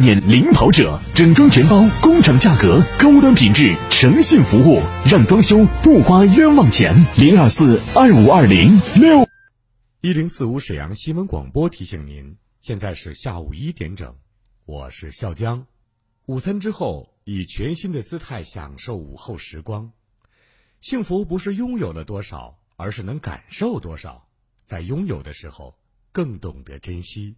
年领跑者，整装全包，工厂价格，高端品质，诚信服务，让装修不花冤枉钱。零二四二五二零六一零四五沈阳新闻广播提醒您，现在是下午一点整，我是笑江。午餐之后，以全新的姿态享受午后时光。幸福不是拥有了多少，而是能感受多少。在拥有的时候，更懂得珍惜。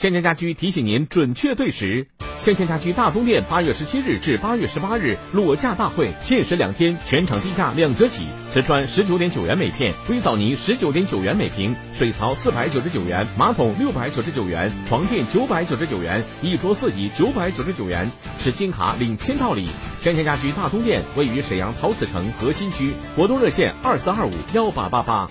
先前家居提醒您准确对时。先前家居大东店八月十七日至八月十八日裸价大会，限时两天，全场低价两折起。瓷砖十九点九元每片，硅藻泥十九点九元每平，水槽四百九十九元，马桶六百九十九元，床垫九百九十九元，一桌四椅九百九十九元，持金卡领签到礼。先前家居大东店位于沈阳陶瓷城核心区，活动热线二四二五幺八八八。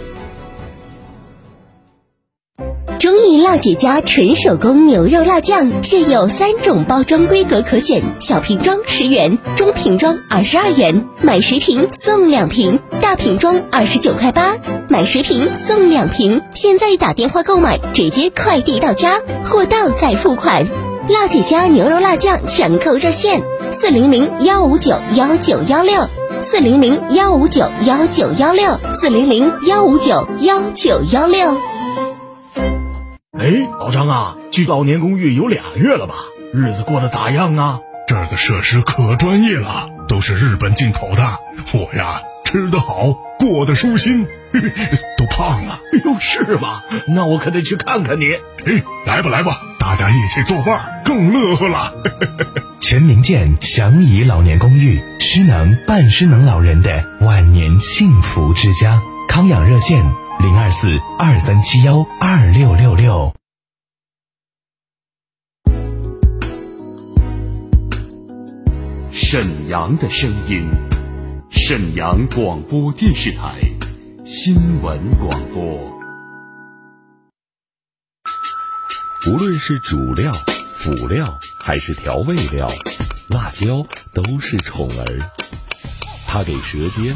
中意辣姐家纯手工牛肉辣酱，现有三种包装规格可选：小瓶装十元，中瓶装二十二元，买十瓶送两瓶；大瓶装二十九块八，买十瓶送两瓶。现在打电话购买，直接快递到家，货到再付款。辣姐家牛肉辣酱抢购热线：四零零幺五九幺九幺六，四零零幺五九幺九幺六，四零零幺五九幺九幺六。哎，老张啊，去老年公寓有俩月了吧？日子过得咋样啊？这儿的设施可专业了，都是日本进口的。我呀，吃得好，过得舒心，都胖了。哎呦，是吗？那我可得去看看你。哎，来吧来吧，大家一起作伴，更乐呵了。全民健祥怡老年公寓，失能半失能老人的万年幸福之家。康养热线。零二四二三七幺二六六六。沈阳的声音，沈阳广播电视台新闻广播。无论是主料、辅料还是调味料，辣椒都是宠儿，它给舌尖。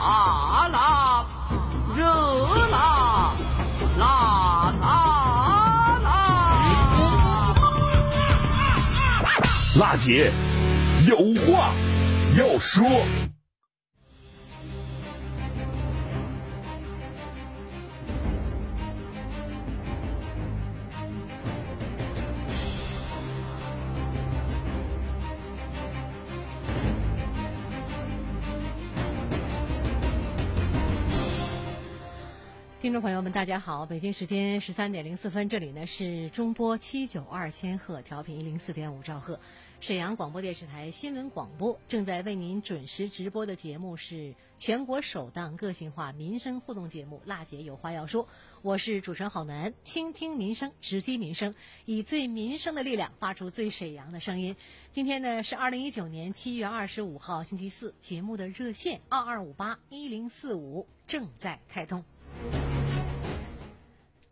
辣辣，热辣，辣辣辣！辣姐有话要说。听众朋友们，大家好！北京时间十三点零四分，这里呢是中波七九二千赫调频一零四点五兆赫，沈阳广播电视台新闻广播正在为您准时直播的节目是全国首档个性化民生互动节目《辣姐有话要说》，我是主持人郝楠，倾听民生，直击民生，以最民生的力量发出最沈阳的声音。今天呢是二零一九年七月二十五号星期四，节目的热线二二五八一零四五正在开通。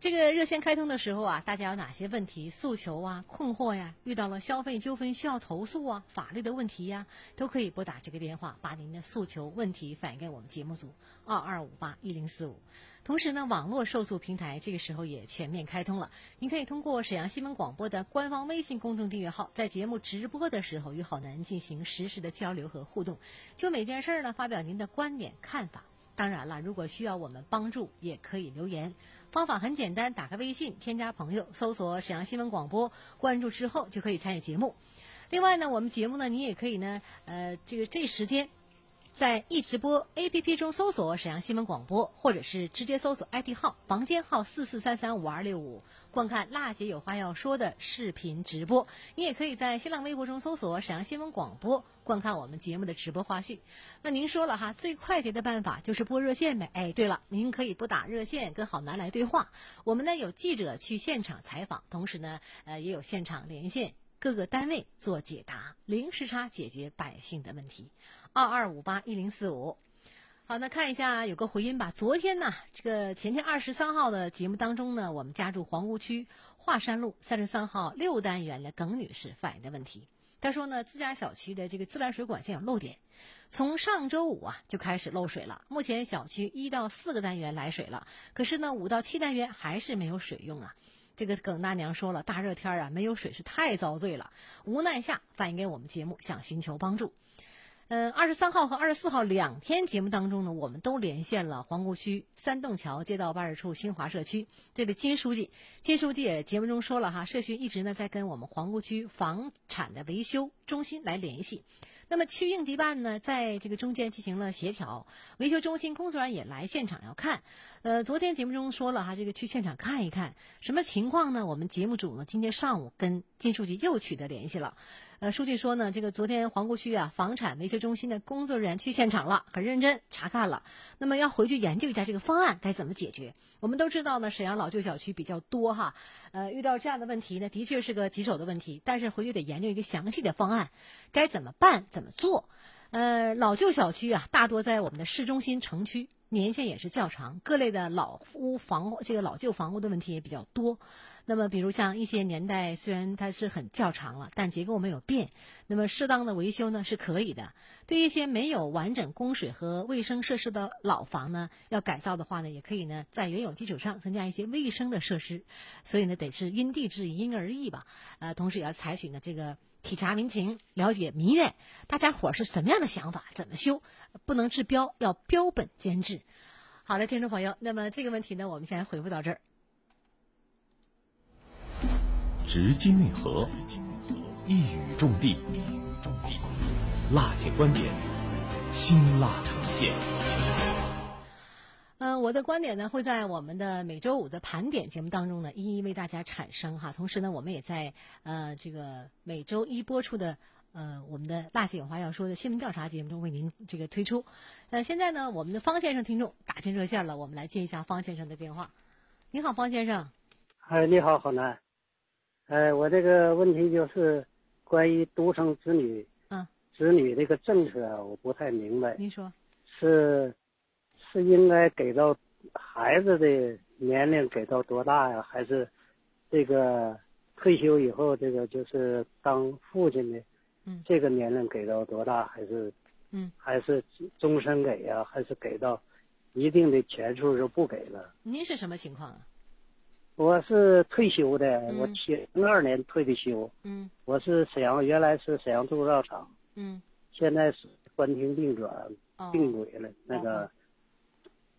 这个热线开通的时候啊，大家有哪些问题、诉求啊、困惑呀？遇到了消费纠纷需要投诉啊、法律的问题呀，都可以拨打这个电话，把您的诉求问题反映给我们节目组二二五八一零四五。同时呢，网络受诉平台这个时候也全面开通了，您可以通过沈阳新闻广播的官方微信公众订阅号，在节目直播的时候与好男进行实时的交流和互动，就每件事儿呢发表您的观点看法。当然了，如果需要我们帮助，也可以留言。方法很简单，打开微信，添加朋友，搜索沈阳新闻广播，关注之后就可以参与节目。另外呢，我们节目呢，你也可以呢，呃，这个这时间。在易直播 APP 中搜索沈阳新闻广播，或者是直接搜索 ID 号房间号四四三三五二六五，观看辣姐有话要说的视频直播。你也可以在新浪微博中搜索沈阳新闻广播，观看我们节目的直播花絮。那您说了哈，最快捷的办法就是拨热线呗。哎，对了，您可以拨打热线跟好男来对话。我们呢有记者去现场采访，同时呢，呃，也有现场连线。各个单位做解答，零时差解决百姓的问题，二二五八一零四五。好，那看一下有个回音吧。昨天呢，这个前天二十三号的节目当中呢，我们家住皇姑区华山路三十三号六单元的耿女士反映的问题。她说呢，自家小区的这个自来水管线有漏点，从上周五啊就开始漏水了。目前小区一到四个单元来水了，可是呢五到七单元还是没有水用啊。这个耿大娘说了，大热天啊，没有水是太遭罪了。无奈下反映给我们节目，想寻求帮助。嗯，二十三号和二十四号两天节目当中呢，我们都连线了皇姑区三洞桥街道办事处新华社区这位金书记。金书记也节目中说了哈，社区一直呢在跟我们皇姑区房产的维修中心来联系。那么区应急办呢，在这个中间进行了协调，维修中心工作人员也来现场要看。呃，昨天节目中说了哈，这个去现场看一看什么情况呢？我们节目组呢今天上午跟金书记又取得联系了。呃，书记说呢，这个昨天皇姑区啊房产维修中心的工作人员去现场了，很认真查看了。那么要回去研究一下这个方案该怎么解决。我们都知道呢，沈阳老旧小区比较多哈，呃，遇到这样的问题呢，的确是个棘手的问题。但是回去得研究一个详细的方案，该怎么办，怎么做？呃，老旧小区啊，大多在我们的市中心城区。年限也是较长，各类的老屋房这个老旧房屋的问题也比较多。那么，比如像一些年代虽然它是很较长了，但结构没有变，那么适当的维修呢是可以的。对一些没有完整供水和卫生设施的老房呢，要改造的话呢，也可以呢在原有基础上增加一些卫生的设施。所以呢，得是因地制宜、因人而异吧。呃，同时也要采取呢这个。体察民情，了解民怨，大家伙儿是什么样的想法？怎么修？不能治标，要标本兼治。好的，听众朋友，那么这个问题呢，我们先回复到这儿。直击内核，一语中的，辣姐观点，辛辣呈现。嗯，我的观点呢会在我们的每周五的盘点节目当中呢一一为大家产生哈。同时呢，我们也在呃这个每周一播出的呃我们的“辣姐有话要说”的新闻调查节目中为您这个推出。呃，现在呢，我们的方先生听众打进热线了，我们来接一下方先生的电话。你好，方先生。哎，你好，好男。哎，我这个问题就是关于独生子女，嗯，子女这个政策我不太明白。您说。是。是应该给到孩子的年龄给到多大呀？还是这个退休以后这个就是当父亲的，嗯，这个年龄给到多大？还是嗯，还是终身给呀？还是给到一定的钱数就不给了？您是什么情况啊？我是退休的，我七零二年退的休。嗯，我是沈阳，原来是沈阳铸造厂。嗯，现在是关停并转并轨了，那个。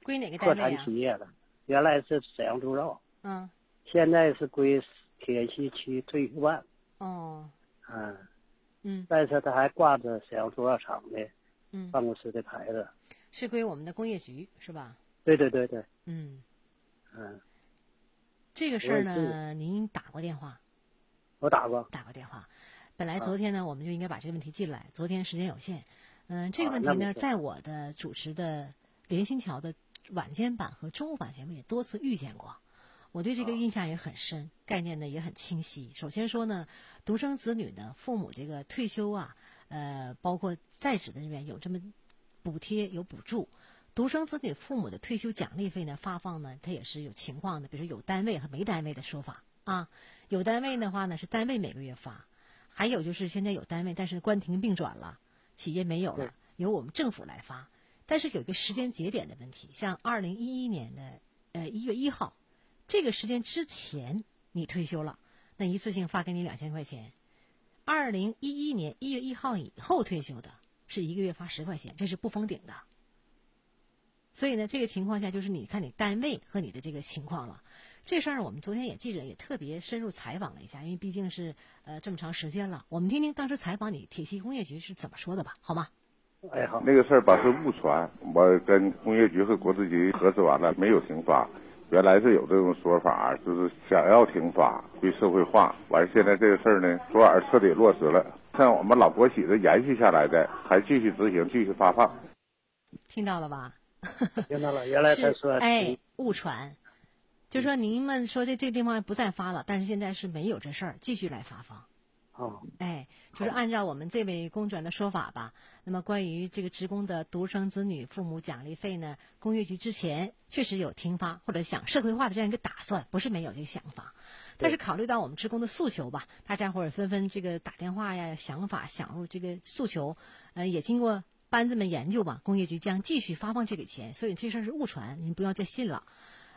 归哪个单位破产企业了，原来是沈阳铸造，嗯，现在是归铁西区退休办。哦，嗯，嗯，但是他还挂着沈阳铸造厂的，嗯，办公室的牌子。是归我们的工业局是吧？对对对对。嗯，嗯，这个事儿呢，您打过电话？我打过。打过电话。本来昨天呢，我们就应该把这个问题进来，昨天时间有限。嗯，这个问题呢，在我的主持的连心桥的。晚间版和中午版节目也多次遇见过，我对这个印象也很深，概念呢也很清晰。首先说呢，独生子女呢，父母这个退休啊，呃，包括在职的人员有这么补贴有补助，独生子女父母的退休奖励费呢发放呢，它也是有情况的，比如说有单位和没单位的说法啊。有单位的话呢是单位每个月发，还有就是现在有单位，但是关停并转了，企业没有了，由我们政府来发。但是有一个时间节点的问题，像二零一一年的呃一月一号，这个时间之前你退休了，那一次性发给你两千块钱；二零一一年一月一号以后退休的，是一个月发十块钱，这是不封顶的。所以呢，这个情况下就是你看你单位和你的这个情况了。这事儿我们昨天也记者也特别深入采访了一下，因为毕竟是呃这么长时间了，我们听听当时采访你铁西工业局是怎么说的吧，好吗？哎好，那个事儿吧是误传，我跟工业局和国资局核实完了，没有停发。原来是有这种说法，就是想要停发，归社会化。完现在这个事儿呢，昨晚彻底落实了。像我们老国企的延续下来的，还继续执行，继续发放。听到了吧？听到了，原来他说哎误传，就说您们说这这个地方不再发了，但是现在是没有这事儿，继续来发放。哦，哎，就是按照我们这位公转的说法吧。那么关于这个职工的独生子女父母奖励费呢，工业局之前确实有停发或者想社会化的这样一个打算，不是没有这个想法。但是考虑到我们职工的诉求吧，大家伙儿纷纷这个打电话呀，想法想入这个诉求，呃，也经过班子们研究吧，工业局将继续发放这笔钱。所以这事儿是误传，您不要再信了。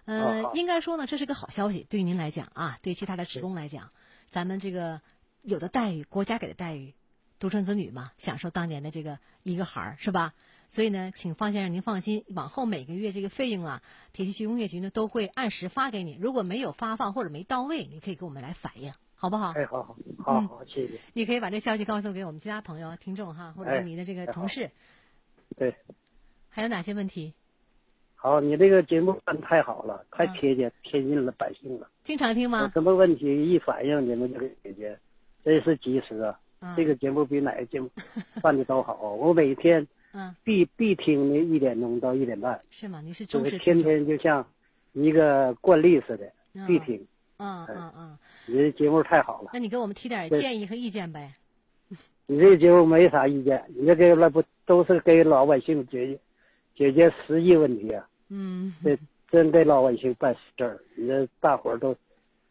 呃，应该说呢，这是个好消息，对于您来讲啊，对其他的职工来讲，咱们这个。有的待遇，国家给的待遇，独生子女嘛，享受当年的这个一个孩儿是吧？所以呢，请方先生您放心，往后每个月这个费用啊，铁西区工业局呢都会按时发给你。如果没有发放或者没到位，你可以给我们来反映，好不好？哎，好好好好，谢谢。你可以把这消息告诉给我们其他朋友、听众哈，或者是你的这个同事。对。还有哪些问题？好，你这个节目办太好了，太贴近贴近了百姓了。经常听吗？有什么问题一反映，你们就给解决。真是及时啊！这个节目比哪个节目办的都好。我每天必必听的一点钟到一点半。是吗？你是忠实天天就像一个惯例似的，必听。嗯嗯嗯。你这节目太好了。那你给我们提点建议和意见呗。你这个节目没啥意见，你这个那不都是给老百姓解决解决实际问题啊？嗯。这真给老百姓办事儿，你这大伙儿都。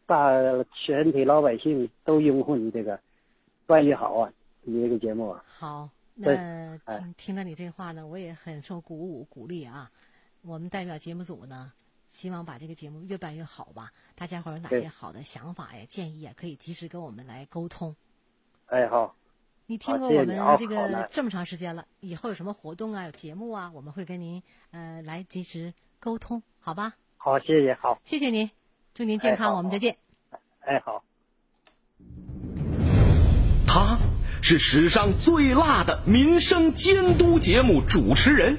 大全体老百姓都拥护你这个，办的好啊！你这个节目啊，好，那听听到你这话呢，我也很受鼓舞鼓励啊。我们代表节目组呢，希望把这个节目越办越好吧。大家伙有哪些好的想法呀、建议啊，可以及时跟我们来沟通。哎，好。你听过我们这个这么长时间了，以后有什么活动啊、有节目啊，我们会跟您呃来及时沟通，好吧？好，谢谢，好，谢谢您。祝您健康，我们再见。哎，好。他是史上最辣的民生监督节目主持人。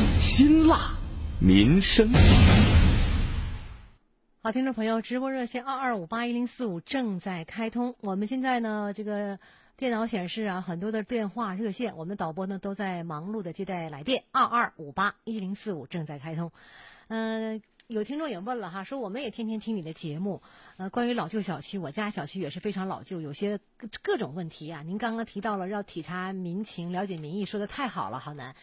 辛辣民生。好，听众朋友，直播热线二二五八一零四五正在开通。我们现在呢，这个电脑显示啊，很多的电话热线，我们的导播呢都在忙碌的接待来电。二二五八一零四五正在开通，嗯。有听众也问了哈，说我们也天天听你的节目，呃，关于老旧小区，我家小区也是非常老旧，有些各种问题啊。您刚刚提到了要体察民情、了解民意，说的太好了，好难。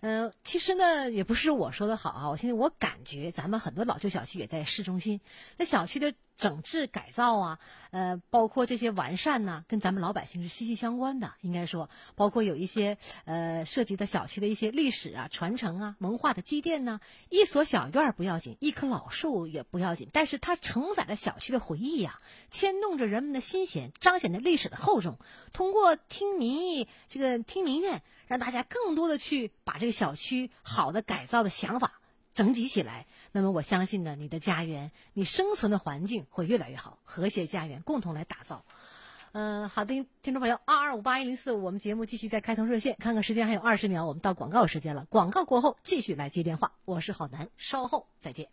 嗯，其实呢，也不是我说的好啊，我现在我感觉咱们很多老旧小区也在市中心，那小区的整治改造啊，呃，包括这些完善呢，跟咱们老百姓是息息相关的。应该说，包括有一些呃涉及的小区的一些历史啊、传承啊、文化的积淀呢，一所小院不要紧，一棵老树也不要紧，但是它承载着小区的回忆呀，牵动着人们的心弦，彰显着历史的厚重。通过听民意，这个听民怨。让大家更多的去把这个小区好的改造的想法整集起来，那么我相信呢，你的家园，你生存的环境会越来越好，和谐家园共同来打造。嗯，好的，听众朋友，二二五八一零四五，我们节目继续在开通热线，看看时间还有二十秒，我们到广告时间了。广告过后继续来接电话，我是郝楠，稍后再见。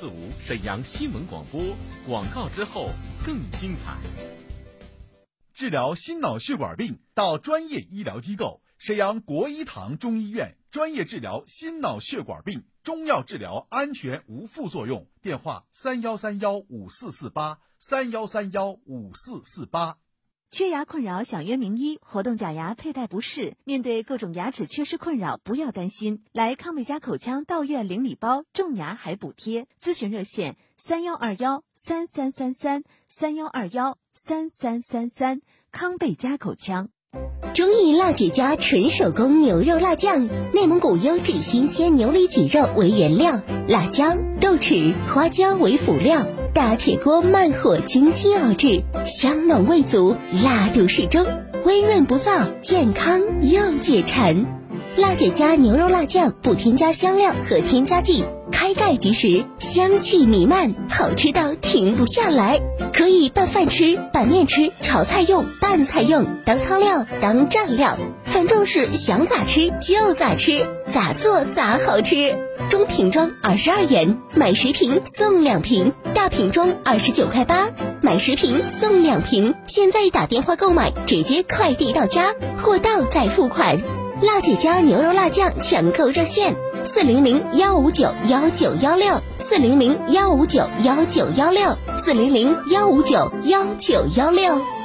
四五沈阳新闻广播广告之后更精彩。治疗心脑血管病到专业医疗机构沈阳国医堂中医院，专业治疗心脑血管病，中药治疗安全无副作用。电话：三幺三幺五四四八三幺三幺五四四八。缺牙困扰，想约名医，活动假牙佩戴不适，面对各种牙齿缺失困扰，不要担心，来康贝佳口腔到院领礼包，种牙还补贴。咨询热线：三幺二幺三三三三三幺二幺三三三三。康贝佳口腔。中意辣姐家纯手工牛肉辣酱，内蒙古优质新鲜牛里脊肉为原料，辣椒、豆豉、花椒为辅料，大铁锅慢火精心熬制，香浓味足，辣度适中，微润不燥，健康又解馋。辣姐家牛肉辣酱不添加香料和添加剂，开盖即食，香气弥漫，好吃到停不下来。可以拌饭吃、拌面吃、炒菜用、拌菜用、当汤料、当蘸料，反正是想咋吃就咋吃，咋做咋好吃。中瓶装二十二元，买十瓶送两瓶；大瓶装二十九块八，买十瓶送两瓶。现在打电话购买，直接快递到家，货到再付款。辣姐家牛肉辣酱抢购热线：四零零幺五九幺九幺六，四零零幺五九幺九幺六，四零零幺五九幺九幺六。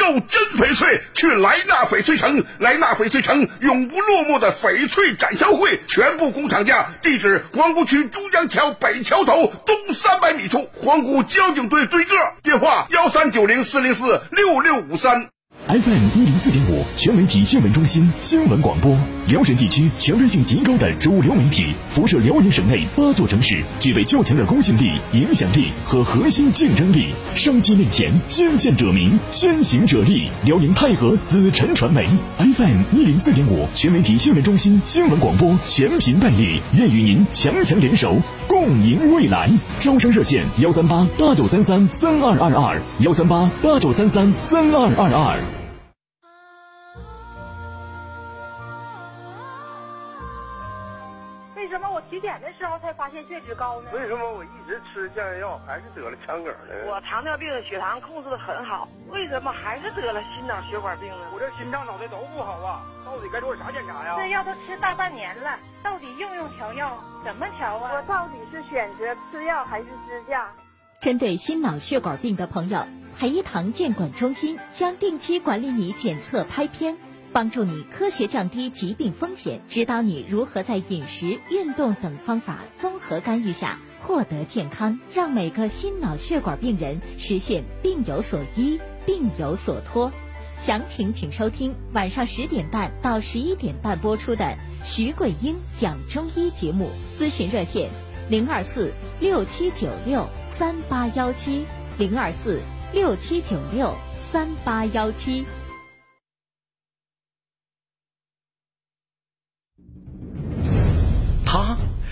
购真翡翠去莱纳翡翠城，莱纳翡翠城永不落幕的翡翠展销会，全部工厂价，地址皇姑区珠江桥北桥头东三百米处，皇姑交警队对个，电话幺三九零四零四六六五三。FM 一零四点五全媒体新闻中心新闻广播，辽沈地区权威性极高的主流媒体，辐射辽宁省内八座城市，具备较强的公信力、影响力和核心竞争力。商机面前，先见者明，先行者立。辽宁泰和紫辰传媒 FM 一零四点五全媒体新闻中心新闻广播全频代理，愿与您强强联手，共赢未来。招商热线：幺三八八九三三三二二二，幺三八八九三三三二二二。体检的时候才发现血脂高呢？为什么我一直吃降压药还是得了腔梗呢？我糖尿病血糖控制的很好，为什么还是得了心脑血管病呢？我这心脏脑袋都不好啊，到底该做啥检查呀？这药都吃大半年了，到底用用调药？怎么调啊？我到底是选择吃药还是支架？针对心脑血管病的朋友，海一堂健管中心将定期管理你检测拍片。帮助你科学降低疾病风险，指导你如何在饮食、运动等方法综合干预下获得健康，让每个心脑血管病人实现病有所医、病有所托。详情请收听晚上十点半到十一点半播出的徐桂英讲中医节目。咨询热线：零二四六七九六三八幺七，零二四六七九六三八幺七。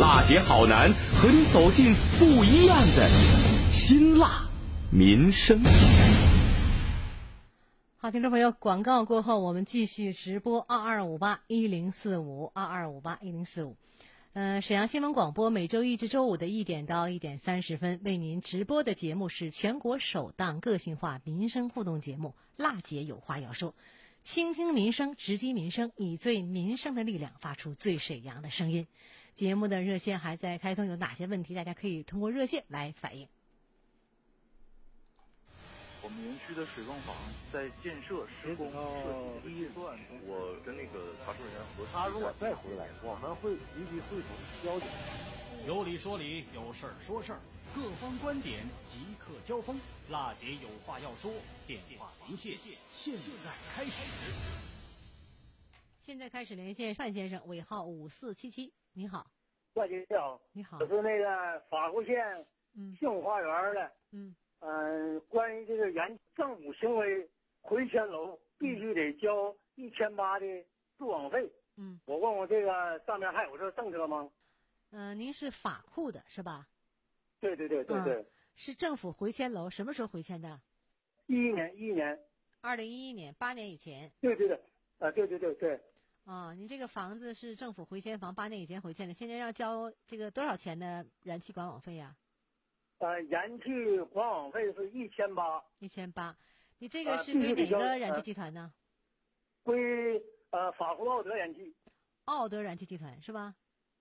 辣姐好男和你走进不一样的辛辣民生。好，听众朋友，广告过后，我们继续直播二二五八一零四五二二五八一零四五。嗯，沈阳新闻广播每周一至周五的一点到一点三十分为您直播的节目是全国首档个性化民生互动节目《辣姐有话要说》，倾听民生，直击民生，以最民生的力量发出最沈阳的声音。节目的热线还在开通，有哪些问题大家可以通过热线来反映。我们园区的水泵房在建设施工设计阶段，我跟那个查收人员核他如果再回来，我们会立即汇总交警。有理说理，有事儿说事儿，各方观点即刻交锋。辣姐有话要说，电话连线，现在开始。现在开始连线范先生，尾号五四七七，你好。范先生，你好。我是那个法库县幸福花园的。嗯。嗯，关于这个原政府行为回迁楼必须得交一千八的住网费。嗯。我问问这个上面还有这政策吗？嗯，您是法库的是吧？对对对对对。是政府回迁楼，什么时候回迁的？一一年，一一年。二零一一年，八年以前。对对对，啊，对对对对。啊，您这个房子是政府回迁房，八年以前回迁的，现在要交这个多少钱的燃气管网费呀？呃，燃气管网费是一千八。一千八，你这个是归哪个燃气集团呢？归呃法国奥德燃气。奥德燃气集团是吧？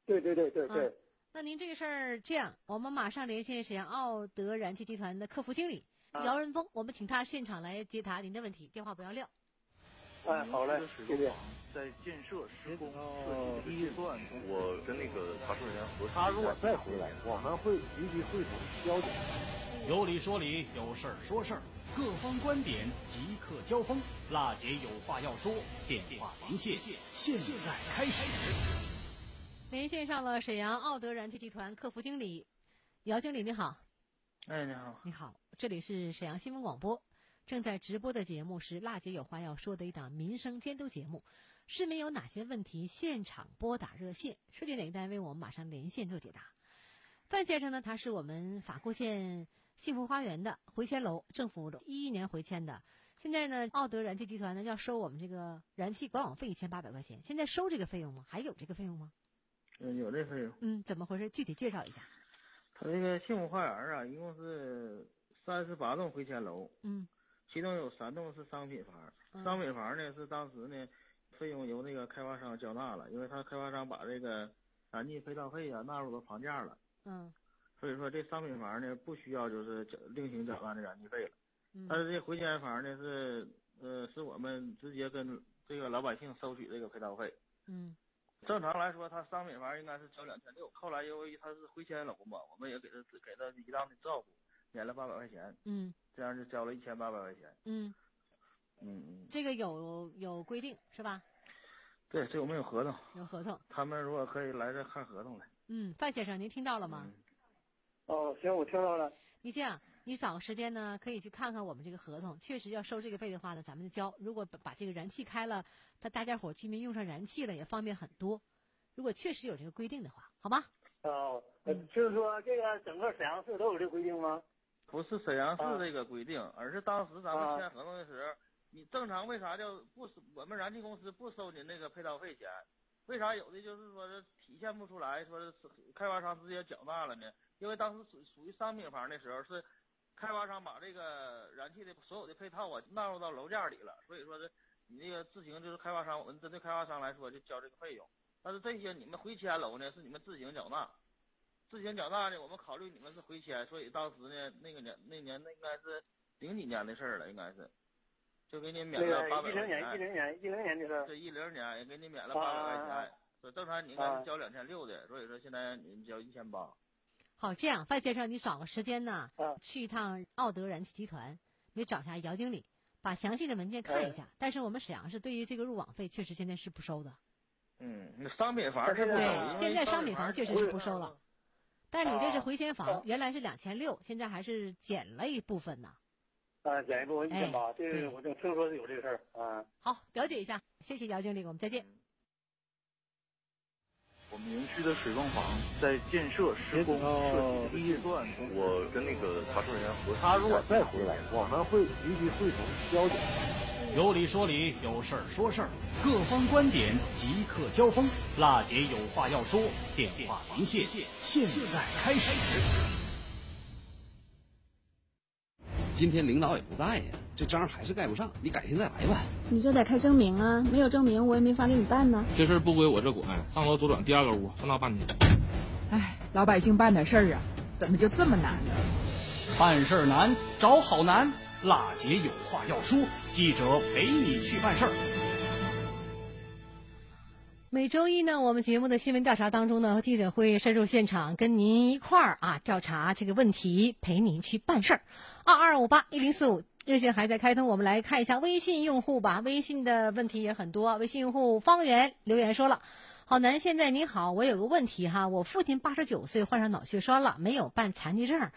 对对对对对。那您这个事儿这样，我们马上连线沈阳奥德燃气集团的客服经理姚仁峰，我们请他现场来解答您的问题，电话不要撂。哎，好嘞，谢谢。在建设施工设计阶段，我跟那个查收人员核他如果再回来，我们会立即汇总交警。有理说理，有事儿说事儿，各方观点即刻交锋。辣姐有话要说，电话连线，现在开始。连线上了沈阳奥德燃气集团客服经理姚经理，你好。哎，你好。你好，这里是沈阳新闻广播，正在直播的节目是《辣姐有话要说》的一档民生监督节目。市民有哪些问题？现场拨打热线，涉及哪个单位，我们马上连线做解答。范先生呢，他是我们法库县幸福花园的回迁楼，政府一一年回迁的。现在呢，奥德燃气集团呢要收我们这个燃气管网费一千八百块钱。现在收这个费用吗？还有这个费用吗？嗯，有这费用。嗯，怎么回事？具体介绍一下。他这个幸福花园啊，一共是三十八栋回迁楼。嗯。其中有三栋是商品房，商品房呢是当时呢费用由那个开发商交纳了，因为他开发商把这个燃气配套费啊纳入到房价了。嗯。所以说这商品房呢不需要就是缴另行缴纳的燃气费了。嗯。但是这回迁房呢是呃是我们直接跟这个老百姓收取这个配套费。嗯。正常来说，他商品房应该是交两千六，后来由于他是回迁楼嘛，我们也给他给他一当的照顾，免了八百块钱。嗯，这样就交了一千八百块钱。嗯，嗯嗯，这个有有规定是吧？对，这我们有合同。有合同。他们如果可以来这看合同来。嗯，范先生，您听到了吗？哦，行，我听到了。你这样，你找个时间呢，可以去看看我们这个合同。确实要收这个费的话呢，咱们就交。如果把把这个燃气开了，他大家伙居民用上燃气了，也方便很多。如果确实有这个规定的话，好吗？哦，就是说这个整个沈阳市都有这规定吗？不是沈阳市这个规定，而是当时咱们签合同的时候，你正常为啥叫不收？我们燃气公司不收您那个配套费钱？为啥有的就是说是体现不出来，说是开发商直接缴纳了呢？因为当时属属于商品房的时候，是开发商把这个燃气的所有的配套啊纳入到楼价里了，所以说是你那个自行就是开发商，我们针对开发商来说就交这个费用。但是这些你们回迁楼呢，是你们自行缴纳，自行缴纳呢，我们考虑你们是回迁，所以当时呢，那个年那年那应该是零几年的事儿了，应该是，就给你免了八百块钱。一零年，一零年，一零年的事儿。对，一零年也给你免了八百块钱，说正常你应该是交两千六的，所以说现在你交一千八。好，这样范先生，你找个时间呢，去一趟奥德燃气集团，你找一下姚经理，把详细的文件看一下。但是我们沈阳市对于这个入网费，确实现在是不收的。嗯，那商品房是不收。对，现在商品房确实是不收了。但是你这是回迁房，原来是两千六，现在还是减了一部分呢。啊，减一部分一千八，这个我就听说是有这个事儿啊。好，了解一下，谢谢姚经理，我们再见。我们园区的水泵房在建设施工设计阶段，我跟那个查收人员核他如果再回来，我们会立即会同交警。有理说理，有事儿说事儿，各方观点即刻交锋。辣姐有话要说，电话连线，现在开始。今天领导也不在呀。这章还是盖不上，你改天再来吧。你这得开证明啊，没有证明我也没法给你办呢。这事儿不归我这管，上楼左转第二个屋，上那办去。哎，老百姓办点事儿啊，怎么就这么难呢？办事儿难，找好难。辣姐有话要说，记者陪你去办事儿。每周一呢，我们节目的新闻调查当中呢，记者会深入现场，跟您一块儿啊调查这个问题，陪您去办事儿。二二五八一零四五热线还在开通，我们来看一下微信用户吧。微信的问题也很多，微信用户方圆留言说了：“好男，现在你好，我有个问题哈，我父亲八十九岁，患上脑血栓了，没有办残疾证，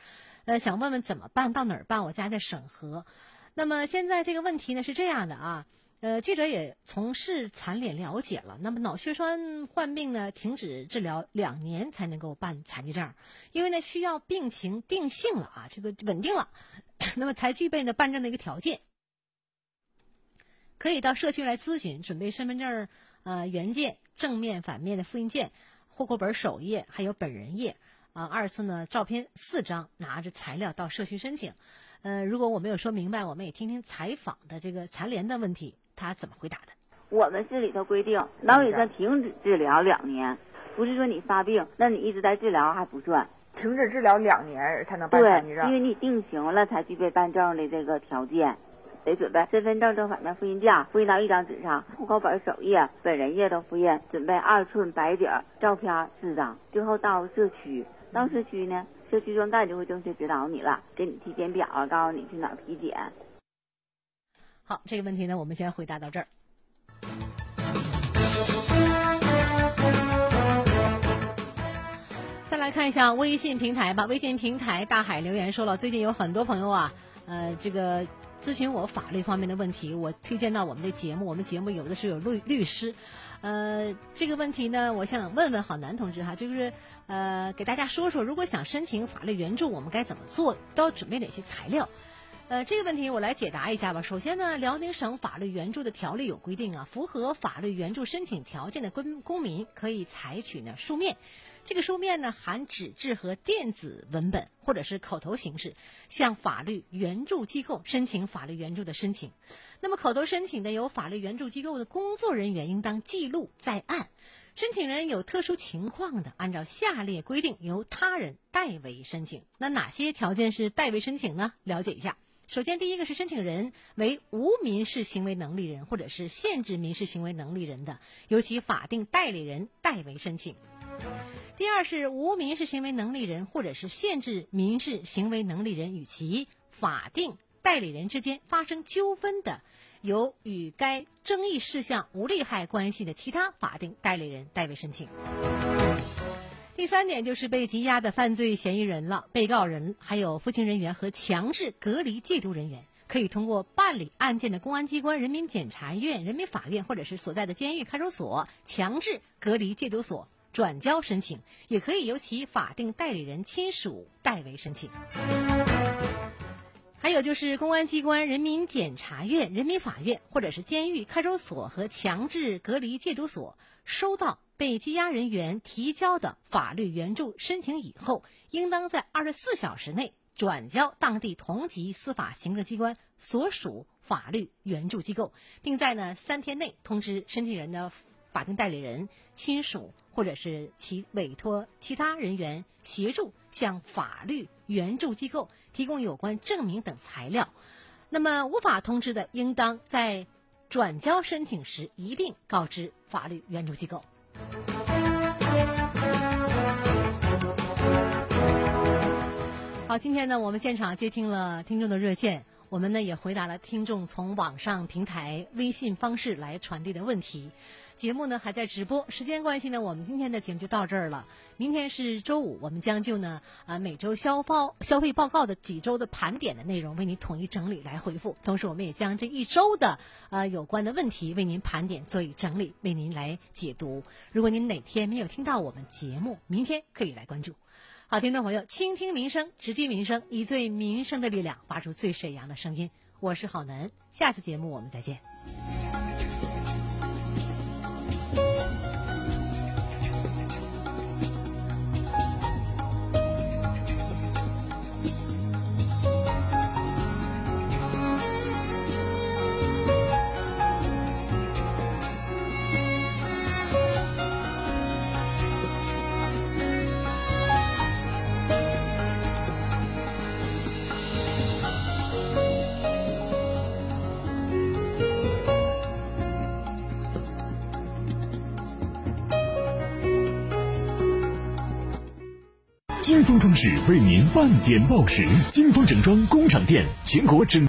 呃，想问问怎么办，到哪儿办？我家在沈河。那么现在这个问题呢是这样的啊。”呃，记者也从市残联了解了，那么脑血栓患病呢，停止治疗两年才能够办残疾证，因为呢需要病情定性了啊，这个稳定了，那么才具备呢办证的一个条件。可以到社区来咨询，准备身份证呃原件、正面、反面的复印件、户口本首页，还有本人页啊。二次呢，照片四张，拿着材料到社区申请。呃，如果我没有说明白，我们也听听采访的这个残联的问题。他怎么回答的？我们市里头规定，脑血栓停止治疗两年，不是说你发病，那你一直在治疗还不算。停止治疗两年才能办残疾证。对，因为你定型了才具备办证的这个条件，得准备身份证正反面复印件，复印到一张纸上，户口本首页、本人页都复印，准备二寸白底儿照片四张，最后到社区，到社区呢，社区专干就会正确指导你了，给你体检表，告诉你去哪儿体检。好，这个问题呢，我们先回答到这儿。再来看一下微信平台吧。微信平台大海留言说了，最近有很多朋友啊，呃，这个咨询我法律方面的问题，我推荐到我们的节目。我们节目有的是有律律师，呃，这个问题呢，我想问问郝楠同志哈，就是呃，给大家说说，如果想申请法律援助，我们该怎么做？都要准备哪些材料？呃，这个问题我来解答一下吧。首先呢，辽宁省法律援助的条例有规定啊，符合法律援助申请条件的公公民可以采取呢书面，这个书面呢含纸质和电子文本或者是口头形式，向法律援助机构申请法律援助的申请。那么口头申请的由法律援助机构的工作人员应当记录在案。申请人有特殊情况的，按照下列规定由他人代为申请。那哪些条件是代为申请呢？了解一下。首先，第一个是申请人为无民事行为能力人或者是限制民事行为能力人的，由其法定代理人代为申请。第二是无民事行为能力人或者是限制民事行为能力人与其法定代理人之间发生纠纷的，由与该争议事项无利害关系的其他法定代理人代为申请。第三点就是被羁押的犯罪嫌疑人了，被告人还有服刑人员和强制隔离戒毒人员，可以通过办理案件的公安机关、人民检察院、人民法院或者是所在的监狱、看守所、强制隔离戒毒所转交申请，也可以由其法定代理人亲属代为申请。还有就是公安机关、人民检察院、人民法院或者是监狱、看守所和强制隔离戒毒所收到。被羁押人员提交的法律援助申请以后，应当在二十四小时内转交当地同级司法行政机关所属法律援助机构，并在呢三天内通知申请人的法定代理人、亲属或者是其委托其他人员协助向法律援助机构提供有关证明等材料。那么无法通知的，应当在转交申请时一并告知法律援助机构。好，今天呢，我们现场接听了听众的热线，我们呢也回答了听众从网上平台微信方式来传递的问题。节目呢还在直播，时间关系呢，我们今天的节目就到这儿了。明天是周五，我们将就呢啊每周消报消费报告的几周的盘点的内容为您统一整理来回复，同时我们也将这一周的呃有关的问题为您盘点做以整理，为您来解读。如果您哪天没有听到我们节目，明天可以来关注。好，听众朋友，倾听民生，直击民生，以最民生的力量发出最沈阳的声音。我是郝楠，下次节目我们再见。装饰为您半点报时。金风整装工厂店全国整。